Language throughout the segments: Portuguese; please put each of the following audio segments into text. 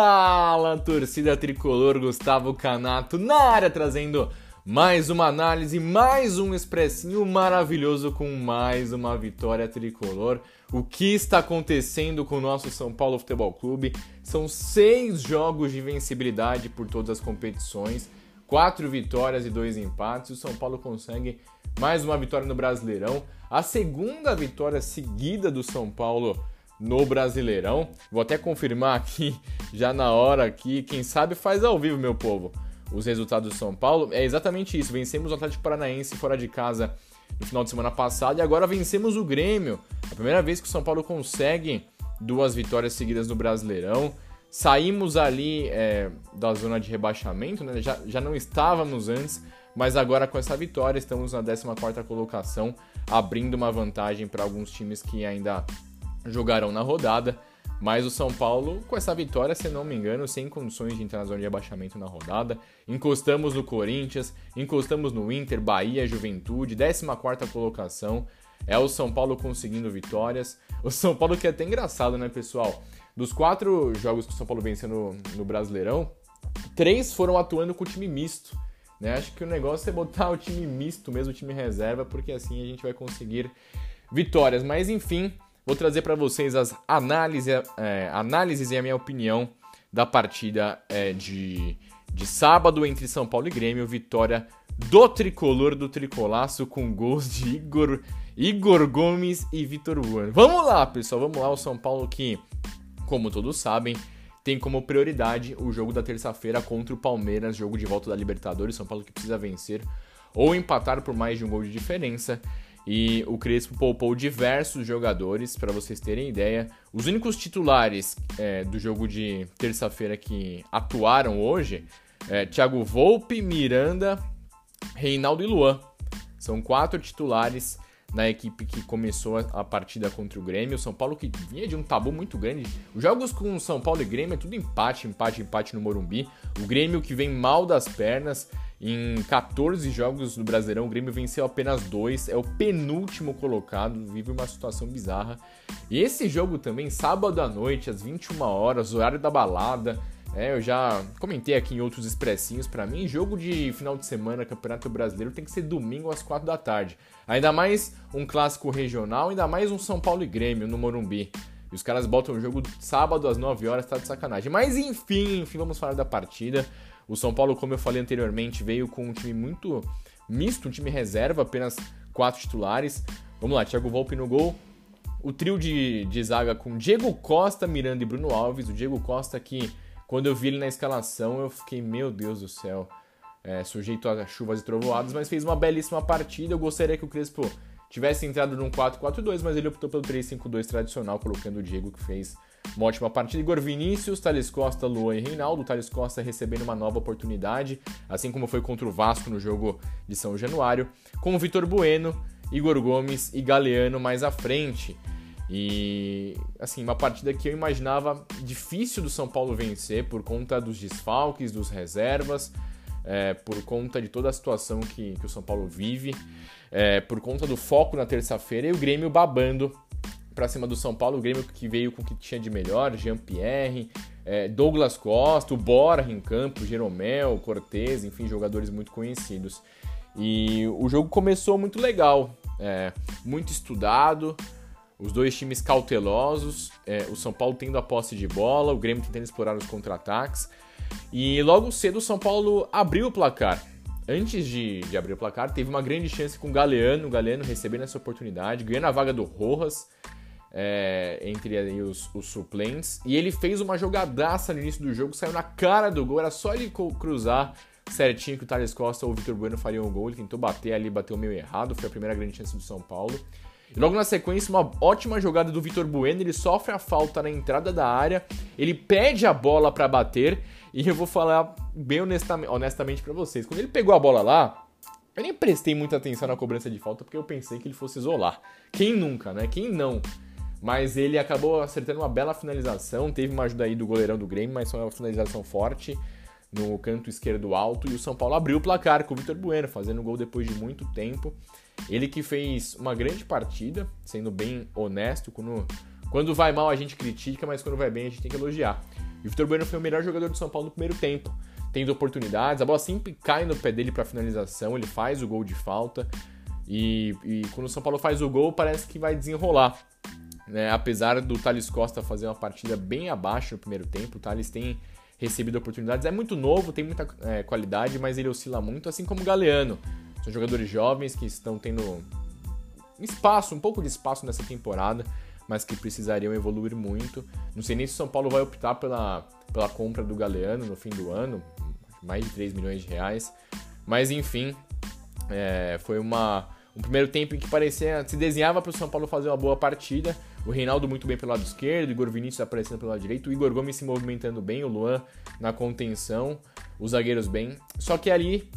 Fala, torcida tricolor, Gustavo Canato na área trazendo mais uma análise, mais um expressinho maravilhoso com mais uma vitória tricolor. O que está acontecendo com o nosso São Paulo Futebol Clube? São seis jogos de vencibilidade por todas as competições, quatro vitórias e dois empates. O São Paulo consegue mais uma vitória no Brasileirão, a segunda vitória seguida do São Paulo no Brasileirão. Vou até confirmar aqui, já na hora aqui, quem sabe faz ao vivo, meu povo. Os resultados do São Paulo é exatamente isso. Vencemos o Atlético Paranaense fora de casa no final de semana passado e agora vencemos o Grêmio. A primeira vez que o São Paulo consegue duas vitórias seguidas no Brasileirão. Saímos ali é, da zona de rebaixamento, né? já, já não estávamos antes, mas agora com essa vitória estamos na 14 colocação, abrindo uma vantagem para alguns times que ainda jogarão na rodada. Mas o São Paulo, com essa vitória, se não me engano, sem condições de entrar na zona de abaixamento na rodada. Encostamos no Corinthians, encostamos no Inter, Bahia, Juventude, 14 colocação. É o São Paulo conseguindo vitórias. O São Paulo que é até engraçado, né, pessoal? Dos quatro jogos que o São Paulo venceu no, no Brasileirão, três foram atuando com o time misto. Né? Acho que o negócio é botar o time misto mesmo, o time reserva, porque assim a gente vai conseguir vitórias. Mas enfim, Vou trazer para vocês as análises, é, análises e a minha opinião da partida é, de, de sábado entre São Paulo e Grêmio. Vitória do tricolor do tricolaço com gols de Igor, Igor Gomes e Vitor Bueno. Vamos lá, pessoal, vamos lá. O São Paulo que, como todos sabem, tem como prioridade o jogo da terça-feira contra o Palmeiras, jogo de volta da Libertadores. São Paulo que precisa vencer ou empatar por mais de um gol de diferença. E o Crespo poupou diversos jogadores, para vocês terem ideia. Os únicos titulares é, do jogo de terça-feira que atuaram hoje é Thiago Volpe, Miranda, Reinaldo e Luan. São quatro titulares na equipe que começou a partida contra o Grêmio. O São Paulo que vinha de um tabu muito grande. Os jogos com São Paulo e Grêmio é tudo empate, empate, empate no Morumbi. O Grêmio que vem mal das pernas. Em 14 jogos do Brasileirão, o Grêmio venceu apenas dois, é o penúltimo colocado, vive uma situação bizarra. E esse jogo também, sábado à noite, às 21 horas, horário da balada. É, eu já comentei aqui em outros expressinhos, para mim, jogo de final de semana, Campeonato Brasileiro, tem que ser domingo às 4 da tarde. Ainda mais um clássico regional, ainda mais um São Paulo e Grêmio no Morumbi. E os caras botam o jogo sábado às 9 horas, tá de sacanagem. Mas enfim, enfim, vamos falar da partida. O São Paulo, como eu falei anteriormente, veio com um time muito misto, um time reserva, apenas quatro titulares. Vamos lá, Thiago Volpe no gol. O trio de, de zaga com Diego Costa, Miranda e Bruno Alves. O Diego Costa que, quando eu vi ele na escalação, eu fiquei, meu Deus do céu, é, sujeito a chuvas e trovoadas, mas fez uma belíssima partida. Eu gostaria que o Crespo tivesse entrado num 4-4-2, mas ele optou pelo 3-5-2 tradicional, colocando o Diego, que fez uma ótima partida. Igor Vinícius, Thales Costa, Luan e Reinaldo. Thales Costa recebendo uma nova oportunidade, assim como foi contra o Vasco no jogo de São Januário. Com o Vitor Bueno, Igor Gomes e Galeano mais à frente. E assim, uma partida que eu imaginava difícil do São Paulo vencer por conta dos desfalques, dos reservas, é, por conta de toda a situação que, que o São Paulo vive, é, por conta do foco na terça-feira e o Grêmio babando para cima do São Paulo, o Grêmio que veio com o que tinha de melhor, Jean-Pierre, é, Douglas Costa, o Bora em campo, Jeromel, Cortez, enfim, jogadores muito conhecidos. E o jogo começou muito legal, é, muito estudado, os dois times cautelosos, é, o São Paulo tendo a posse de bola, o Grêmio tentando explorar os contra-ataques. E logo cedo o São Paulo abriu o placar. Antes de, de, abrir o placar, teve uma grande chance com o Galeano, o Galeano recebendo essa oportunidade, ganhando a vaga do Rojas. É, entre os, os suplentes. E ele fez uma jogadaça no início do jogo, saiu na cara do gol, era só ele cruzar certinho que o Thales Costa ou o Vitor Bueno fariam o gol. Ele tentou bater ali, bateu meio errado, foi a primeira grande chance do São Paulo. E logo na sequência, uma ótima jogada do Vitor Bueno, ele sofre a falta na entrada da área, ele pede a bola para bater, e eu vou falar bem honestamente, honestamente para vocês. Quando ele pegou a bola lá, eu nem prestei muita atenção na cobrança de falta porque eu pensei que ele fosse isolar. Quem nunca, né? Quem não? Mas ele acabou acertando uma bela finalização, teve uma ajuda aí do goleirão do Grêmio, mas foi uma finalização forte no canto esquerdo alto e o São Paulo abriu o placar com o Vitor Bueno, fazendo gol depois de muito tempo. Ele que fez uma grande partida, sendo bem honesto, quando, quando vai mal a gente critica, mas quando vai bem a gente tem que elogiar. E o Vitor Bueno foi o melhor jogador do São Paulo no primeiro tempo tendo oportunidades, a bola sempre cai no pé dele para finalização, ele faz o gol de falta. E, e, quando o São Paulo faz o gol, parece que vai desenrolar. Né? Apesar do Thales Costa fazer uma partida bem abaixo no primeiro tempo, o Thales tem recebido oportunidades. É muito novo, tem muita é, qualidade, mas ele oscila muito, assim como o Galeano. São jogadores jovens que estão tendo espaço, um pouco de espaço nessa temporada, mas que precisariam evoluir muito. Não sei nem se o São Paulo vai optar pela, pela compra do Galeano no fim do ano, mais de 3 milhões de reais. Mas enfim, é, foi uma, um primeiro tempo em que parecia se desenhava para o São Paulo fazer uma boa partida. O Reinaldo muito bem pelo lado esquerdo, o Igor Vinícius aparecendo pelo lado direito, o Igor Gomes se movimentando bem, o Luan na contenção, os zagueiros bem. Só que ali,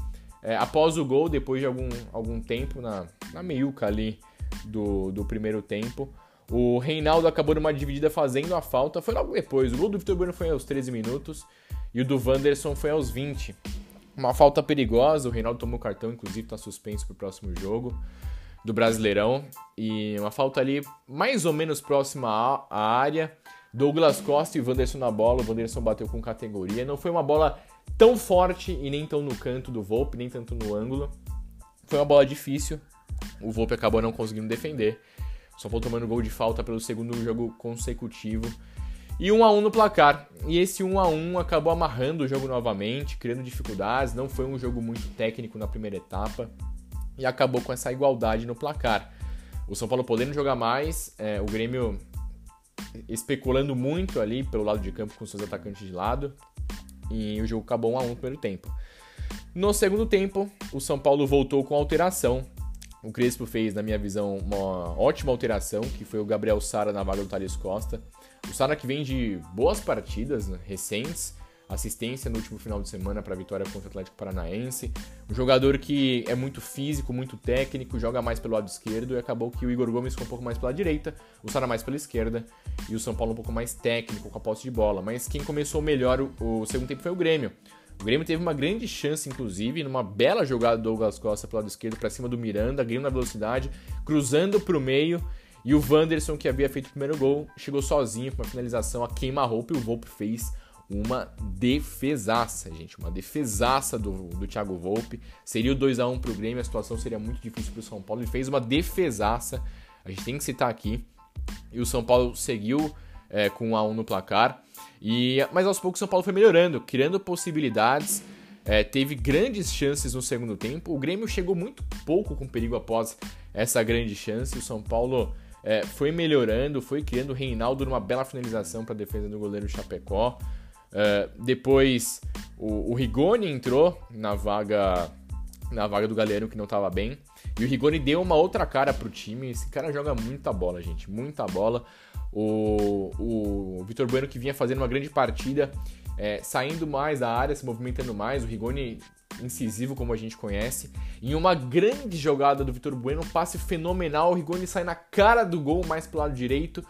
é, após o gol, depois de algum, algum tempo, na, na meiuca ali do, do primeiro tempo, o Reinaldo acabou numa dividida fazendo a falta. Foi logo depois. O gol do Vitor Bueno foi aos 13 minutos e o do Wanderson foi aos 20. Uma falta perigosa, o Reinaldo tomou cartão, inclusive está suspenso para o próximo jogo do Brasileirão. E uma falta ali mais ou menos próxima à área. Douglas Costa e Wanderson na bola. O Wanderson bateu com categoria. Não foi uma bola tão forte e nem tão no canto do Volpe, nem tanto no ângulo. Foi uma bola difícil. O Volpe acabou não conseguindo defender. Só foi tomando gol de falta pelo segundo jogo consecutivo. E 1 a 1 no placar. E esse 1 a 1 acabou amarrando o jogo novamente, criando dificuldades. Não foi um jogo muito técnico na primeira etapa e acabou com essa igualdade no placar. O São Paulo podendo jogar mais, é, o Grêmio especulando muito ali pelo lado de campo com seus atacantes de lado. E o jogo acabou 1 a 1 no primeiro tempo. No segundo tempo, o São Paulo voltou com alteração. O Crespo fez, na minha visão, uma ótima alteração, que foi o Gabriel Sara na vaga do Thales Costa. O Sara que vem de boas partidas né, recentes, assistência no último final de semana para a vitória contra o Atlético Paranaense. Um jogador que é muito físico, muito técnico, joga mais pelo lado esquerdo e acabou que o Igor Gomes ficou um pouco mais pela direita, o Sara mais pela esquerda e o São Paulo um pouco mais técnico com a posse de bola. Mas quem começou melhor o, o segundo tempo foi o Grêmio. O Grêmio teve uma grande chance, inclusive, numa bela jogada do Douglas Costa pelo lado esquerdo para cima do Miranda, Grêmio na velocidade, cruzando para o meio e o Wanderson, que havia feito o primeiro gol, chegou sozinho com uma finalização a queima-roupa e o Volpe fez uma defesaça, gente. Uma defesaça do, do Thiago Volpe. Seria o 2 a 1 pro Grêmio, a situação seria muito difícil pro São Paulo. Ele fez uma defesaça, a gente tem que citar aqui. E o São Paulo seguiu é, com 1 a 1 no placar. E, mas aos poucos o São Paulo foi melhorando, criando possibilidades. É, teve grandes chances no segundo tempo. O Grêmio chegou muito pouco com perigo após essa grande chance. O São Paulo é, foi melhorando, foi criando o Reinaldo numa bela finalização para a defesa do goleiro Chapecó. É, depois o, o, Rigoni entrou na vaga na vaga do Galeno que não estava bem. E o Rigoni deu uma outra cara pro time. Esse cara joga muita bola, gente, muita bola. O, o Vitor Bueno que vinha fazendo uma grande partida, é, saindo mais da área, se movimentando mais. O Rigoni incisivo, como a gente conhece. Em uma grande jogada do Vitor Bueno, um passe fenomenal. O Rigoni sai na cara do gol, mais pro lado direito.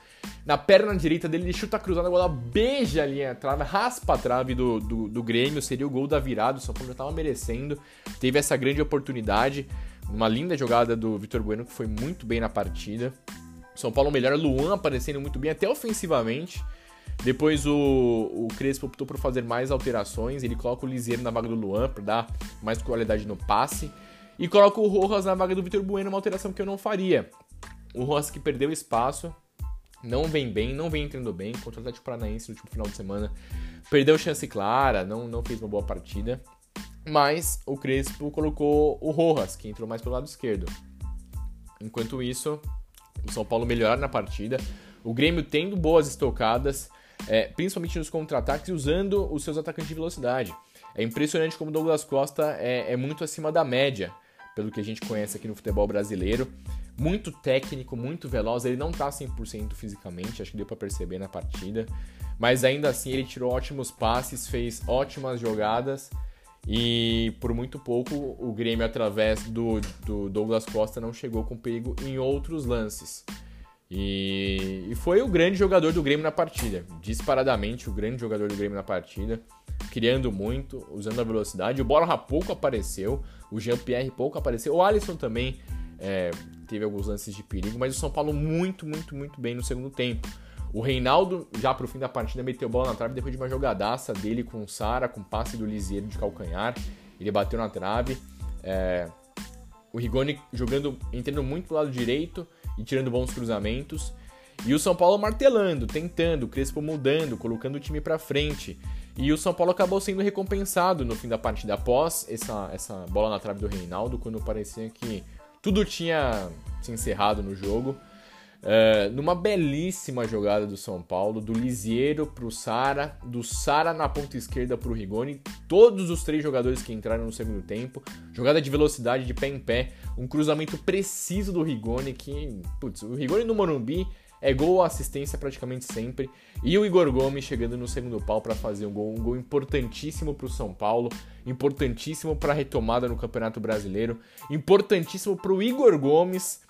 Na perna direita dele, ele chuta cruzada, a bola beija a linha trave, raspa a trave do, do, do Grêmio. Seria o gol da virada. O São Paulo já estava merecendo. Teve essa grande oportunidade. Uma linda jogada do Vitor Bueno, que foi muito bem na partida. São Paulo melhor, Luan aparecendo muito bem, até ofensivamente. Depois o, o Crespo optou por fazer mais alterações. Ele coloca o Liseiro na vaga do Luan para dar mais qualidade no passe. E coloca o Rojas na vaga do Vitor Bueno, uma alteração que eu não faria. O Rojas que perdeu espaço, não vem bem, não vem entrando bem contra o Atlético Paranaense no último final de semana. Perdeu chance clara, não, não fez uma boa partida. Mas o Crespo colocou o Rojas, que entrou mais pelo lado esquerdo. Enquanto isso, o São Paulo melhorar na partida. O Grêmio tendo boas estocadas, é, principalmente nos contra-ataques, usando os seus atacantes de velocidade. É impressionante como Douglas Costa é, é muito acima da média, pelo que a gente conhece aqui no futebol brasileiro. Muito técnico, muito veloz. Ele não tá 100% fisicamente, acho que deu para perceber na partida. Mas ainda assim, ele tirou ótimos passes, fez ótimas jogadas. E por muito pouco, o Grêmio, através do, do Douglas Costa, não chegou com perigo em outros lances. E, e, foi o grande jogador do Grêmio na partida. Disparadamente, o grande jogador do Grêmio na partida. Criando muito, usando a velocidade. O Borja pouco apareceu. O Jean-Pierre pouco apareceu. O Alisson também é, teve alguns lances de perigo. Mas o São Paulo muito, muito, muito bem no segundo tempo. O Reinaldo, já pro fim da partida, meteu bola na trave depois de uma jogadaça dele com o Sara, com passe do Lisieiro de calcanhar. Ele bateu na trave. É, o Rigoni jogando, entrando muito pro lado direito e tirando bons cruzamentos. E o São Paulo martelando, tentando, Crespo mudando, colocando o time para frente. E o São Paulo acabou sendo recompensado no fim da partida após essa, essa bola na trave do Reinaldo, quando parecia que tudo tinha se encerrado no jogo. Uh, numa belíssima jogada do São Paulo, do Lisiero pro Sara, do Sara na ponta esquerda pro Rigoni, todos os três jogadores que entraram no segundo tempo, jogada de velocidade de pé em pé, um cruzamento preciso do Rigoni que, putz, o Rigoni no Morumbi é gol ou assistência praticamente sempre, e o Igor Gomes chegando no segundo pau para fazer um gol, um gol importantíssimo para o São Paulo, importantíssimo para a retomada no Campeonato Brasileiro, importantíssimo para o Igor Gomes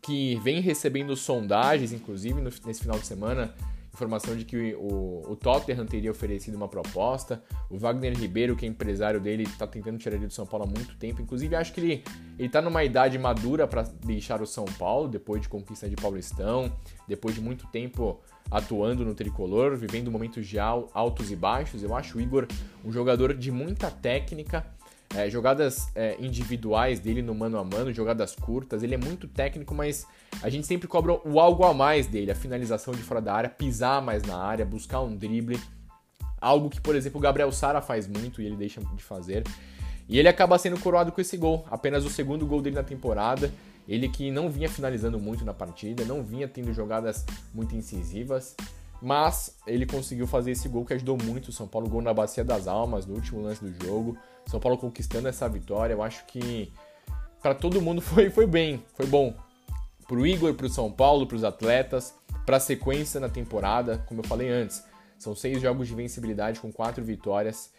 que vem recebendo sondagens, inclusive nesse final de semana, informação de que o, o Tottenham teria oferecido uma proposta. O Wagner Ribeiro, que é empresário dele, está tentando tirar ele do São Paulo há muito tempo. Inclusive, acho que ele está numa idade madura para deixar o São Paulo, depois de conquista de Paulistão, depois de muito tempo atuando no tricolor, vivendo momentos de altos e baixos. Eu acho o Igor um jogador de muita técnica é, jogadas é, individuais dele no mano a mano, jogadas curtas, ele é muito técnico, mas a gente sempre cobra o algo a mais dele, a finalização de fora da área, pisar mais na área, buscar um drible, algo que, por exemplo, o Gabriel Sara faz muito e ele deixa de fazer. E ele acaba sendo coroado com esse gol, apenas o segundo gol dele na temporada. Ele que não vinha finalizando muito na partida, não vinha tendo jogadas muito incisivas. Mas ele conseguiu fazer esse gol que ajudou muito o São Paulo, gol na Bacia das Almas, no último lance do jogo. São Paulo conquistando essa vitória, eu acho que para todo mundo foi, foi bem, foi bom. Pro Igor, pro São Paulo, pros atletas, pra sequência na temporada, como eu falei antes. São seis jogos de vencibilidade com quatro vitórias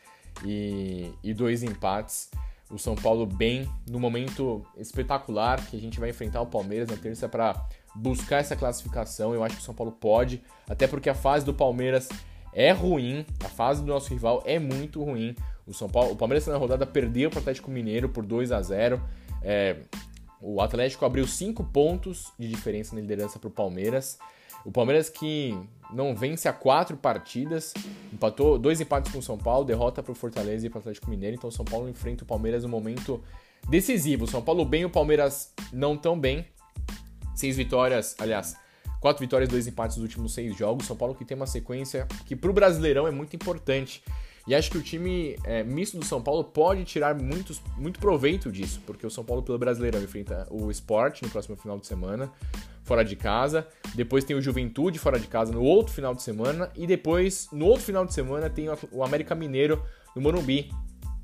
e, e dois empates. O São Paulo bem no momento espetacular que a gente vai enfrentar o Palmeiras na terça para buscar essa classificação. Eu acho que o São Paulo pode, até porque a fase do Palmeiras é ruim, a fase do nosso rival é muito ruim. O São Paulo, o Palmeiras na rodada perdeu para o Atlético Mineiro por 2 a 0. É, o Atlético abriu 5 pontos de diferença na liderança para o Palmeiras. O Palmeiras que não vence a quatro partidas, empatou dois empates com o São Paulo, derrota para o Fortaleza e para o Atlético Mineiro. Então o São Paulo enfrenta o Palmeiras no momento decisivo. O São Paulo bem, o Palmeiras não tão bem. Seis vitórias, aliás, quatro vitórias, dois empates nos últimos seis jogos. São Paulo que tem uma sequência que para o Brasileirão é muito importante. E acho que o time é, misto do São Paulo pode tirar muitos, muito proveito disso, porque o São Paulo pelo Brasileirão enfrenta o Sport no próximo final de semana, fora de casa. Depois tem o Juventude fora de casa no outro final de semana. E depois, no outro final de semana, tem o América Mineiro no Morumbi.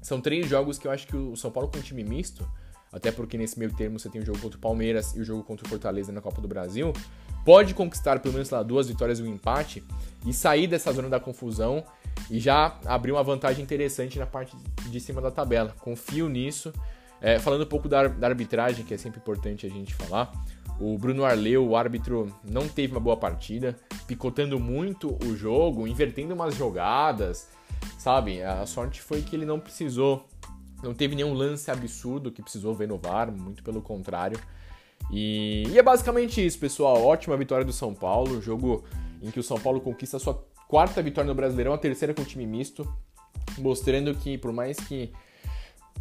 São três jogos que eu acho que o São Paulo com time misto até porque nesse meio termo você tem o jogo contra o Palmeiras e o jogo contra o Fortaleza na Copa do Brasil, pode conquistar pelo menos lá duas vitórias e um empate e sair dessa zona da confusão e já abrir uma vantagem interessante na parte de cima da tabela. Confio nisso. É, falando um pouco da, da, arbitragem, que é sempre importante a gente falar, o Bruno Arleu, o árbitro, não teve uma boa partida, picotando muito o jogo, invertendo umas jogadas, sabe? A sorte foi que ele não precisou não teve nenhum lance absurdo que precisou ver no VAR, muito pelo contrário. E, e, é basicamente isso, pessoal. Ótima vitória do São Paulo, jogo em que o São Paulo conquista a sua quarta vitória no Brasileirão, a terceira com o time misto, mostrando que por mais que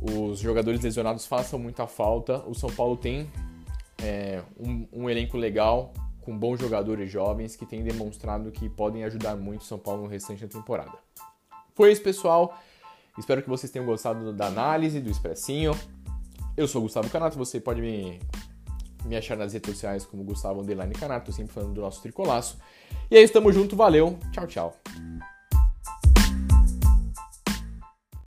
os jogadores lesionados façam muita falta, o São Paulo tem é, um, um, elenco legal, com bons jogadores jovens que tem demonstrado que podem ajudar muito o São Paulo no restante da temporada. Foi isso, pessoal. Espero que vocês tenham gostado da análise, do expressinho. Eu sou o Gustavo Canato, você pode me, me achar nas redes sociais como Gustavo Underline Canato, sempre falando do nosso tricolaço. E é isso, tamo junto, valeu, tchau, tchau.